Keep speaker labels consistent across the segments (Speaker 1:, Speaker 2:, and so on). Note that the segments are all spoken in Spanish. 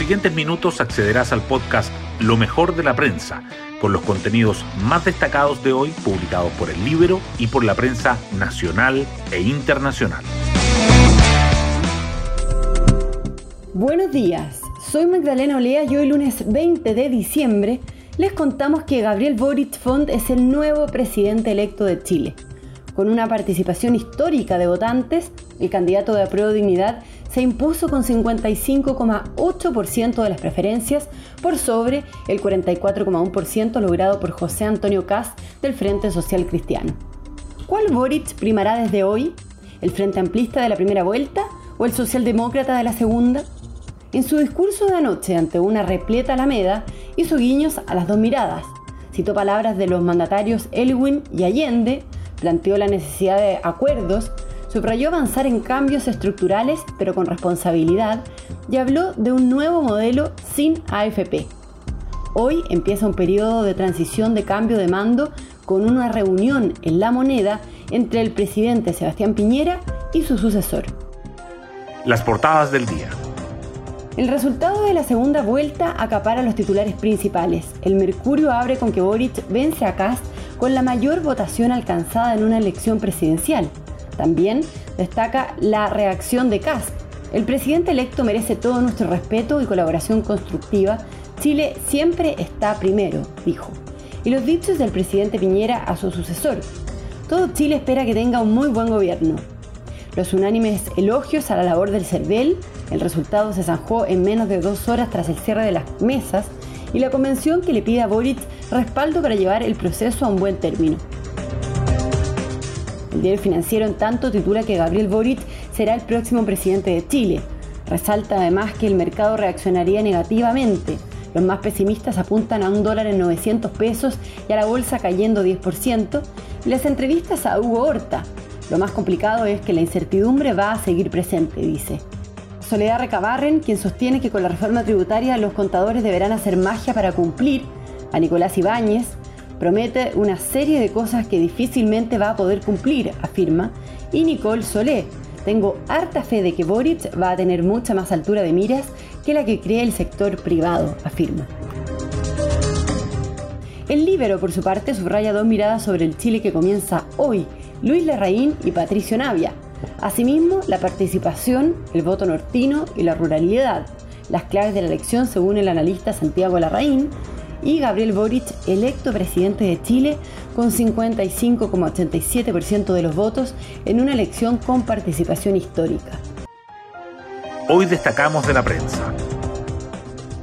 Speaker 1: siguientes minutos accederás al podcast Lo mejor de la prensa, con los contenidos más destacados de hoy publicados por el libro y por la prensa nacional e internacional.
Speaker 2: Buenos días, soy Magdalena Olea y hoy lunes 20 de diciembre les contamos que Gabriel Boric Font es el nuevo presidente electo de Chile. Con una participación histórica de votantes, el candidato de Apruebo Dignidad se impuso con 55,8% de las preferencias por sobre el 44,1% logrado por José Antonio Caz del Frente Social Cristiano. ¿Cuál Boric primará desde hoy? ¿El Frente Amplista de la primera vuelta o el Socialdemócrata de la segunda? En su discurso de anoche ante una repleta Alameda, hizo guiños a las dos miradas. Citó palabras de los mandatarios Elwin y Allende, planteó la necesidad de acuerdos, subrayó avanzar en cambios estructurales pero con responsabilidad y habló de un nuevo modelo sin AFP. Hoy empieza un periodo de transición de cambio de mando con una reunión en la moneda entre el presidente Sebastián Piñera y su sucesor.
Speaker 1: Las portadas del día.
Speaker 2: El resultado de la segunda vuelta acapara los titulares principales. El Mercurio abre con que Boric vence a Cast con la mayor votación alcanzada en una elección presidencial. También destaca la reacción de Cast. El presidente electo merece todo nuestro respeto y colaboración constructiva. Chile siempre está primero, dijo. Y los dichos del presidente Piñera a su sucesor. Todo Chile espera que tenga un muy buen gobierno. Los unánimes elogios a la labor del CERVEL el resultado se zanjó en menos de dos horas tras el cierre de las mesas y la convención que le pide a Boric respaldo para llevar el proceso a un buen término. El diario financiero en tanto titula que Gabriel Boric será el próximo presidente de Chile. Resalta además que el mercado reaccionaría negativamente. Los más pesimistas apuntan a un dólar en 900 pesos y a la bolsa cayendo 10%. Y las entrevistas a Hugo Horta. Lo más complicado es que la incertidumbre va a seguir presente, dice. Soledad Recabarren, quien sostiene que con la reforma tributaria los contadores deberán hacer magia para cumplir, a Nicolás Ibáñez, promete una serie de cosas que difícilmente va a poder cumplir, afirma, y Nicole Solé, tengo harta fe de que Boric va a tener mucha más altura de miras que la que cree el sector privado, afirma. El Libero, por su parte, subraya dos miradas sobre el Chile que comienza hoy, Luis Larraín y Patricio Navia, Asimismo, la participación, el voto nortino y la ruralidad, las claves de la elección según el analista Santiago Larraín, y Gabriel Boric, electo presidente de Chile con 55,87% de los votos en una elección con participación histórica.
Speaker 1: Hoy destacamos de la prensa.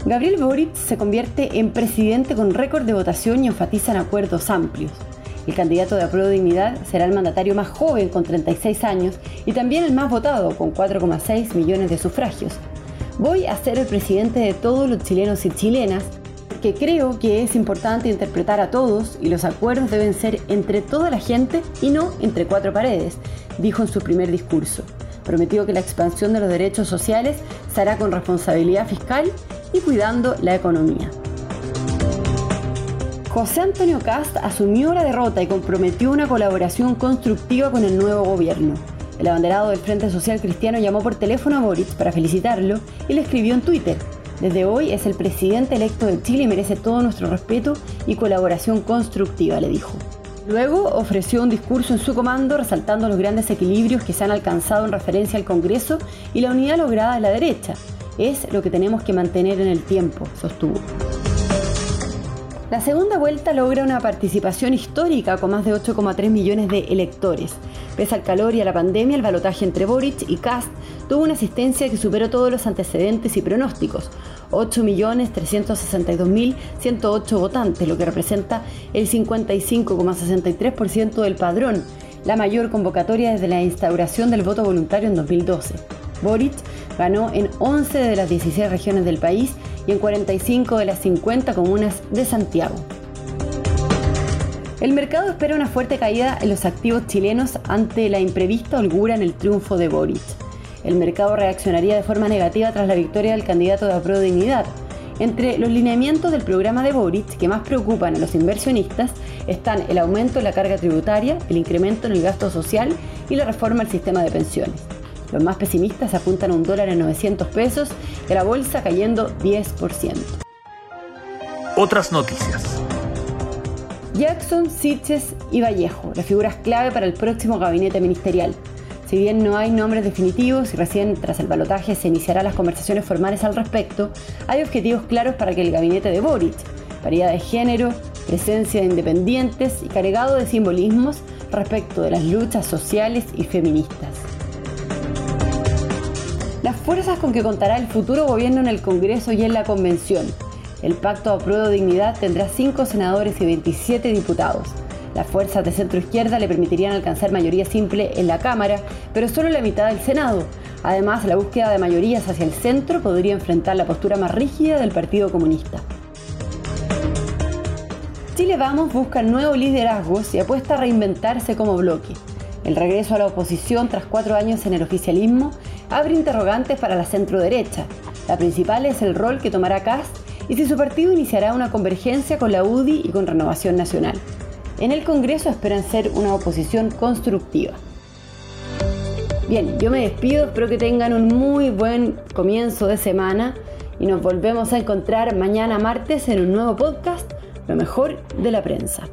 Speaker 2: Gabriel Boric se convierte en presidente con récord de votación y enfatizan acuerdos amplios. El candidato de Apruebo Dignidad será el mandatario más joven con 36 años y también el más votado con 4,6 millones de sufragios. Voy a ser el presidente de todos los chilenos y chilenas, que creo que es importante interpretar a todos y los acuerdos deben ser entre toda la gente y no entre cuatro paredes, dijo en su primer discurso. Prometió que la expansión de los derechos sociales se hará con responsabilidad fiscal y cuidando la economía. José Antonio Cast asumió la derrota y comprometió una colaboración constructiva con el nuevo gobierno. El abanderado del Frente Social Cristiano llamó por teléfono a Boric para felicitarlo y le escribió en Twitter. Desde hoy es el presidente electo de Chile y merece todo nuestro respeto y colaboración constructiva, le dijo. Luego ofreció un discurso en su comando resaltando los grandes equilibrios que se han alcanzado en referencia al Congreso y la unidad lograda en la derecha. Es lo que tenemos que mantener en el tiempo, sostuvo. La segunda vuelta logra una participación histórica con más de 8,3 millones de electores. Pese al calor y a la pandemia, el balotaje entre Boric y Cast tuvo una asistencia que superó todos los antecedentes y pronósticos. 8.362.108 votantes, lo que representa el 55,63% del padrón, la mayor convocatoria desde la instauración del voto voluntario en 2012. Boric ganó en 11 de las 16 regiones del país y en 45 de las 50 comunas de Santiago. El mercado espera una fuerte caída en los activos chilenos ante la imprevista holgura en el triunfo de Boric. El mercado reaccionaría de forma negativa tras la victoria del candidato de Apro Dignidad. Entre los lineamientos del programa de Boric que más preocupan a los inversionistas están el aumento de la carga tributaria, el incremento en el gasto social y la reforma al sistema de pensiones. Los más pesimistas apuntan a un dólar en 900 pesos y a la bolsa cayendo 10%.
Speaker 1: Otras noticias.
Speaker 2: Jackson, Sitches y Vallejo, las figuras clave para el próximo gabinete ministerial. Si bien no hay nombres definitivos y recién tras el balotaje se iniciarán las conversaciones formales al respecto, hay objetivos claros para que el gabinete de Boric, paridad de género, presencia de independientes y cargado de simbolismos respecto de las luchas sociales y feministas. Las fuerzas con que contará el futuro gobierno en el Congreso y en la Convención. El Pacto de Dignidad tendrá 5 senadores y 27 diputados. Las fuerzas de centro izquierda le permitirían alcanzar mayoría simple en la Cámara, pero solo la mitad del Senado. Además, la búsqueda de mayorías hacia el centro podría enfrentar la postura más rígida del Partido Comunista. Chile Vamos busca nuevos liderazgos y apuesta a reinventarse como bloque. El regreso a la oposición tras cuatro años en el oficialismo abre interrogantes para la centro derecha. La principal es el rol que tomará Cast y si su partido iniciará una convergencia con la UDI y con Renovación Nacional. En el Congreso esperan ser una oposición constructiva. Bien, yo me despido, espero que tengan un muy buen comienzo de semana y nos volvemos a encontrar mañana martes en un nuevo podcast lo mejor de la prensa.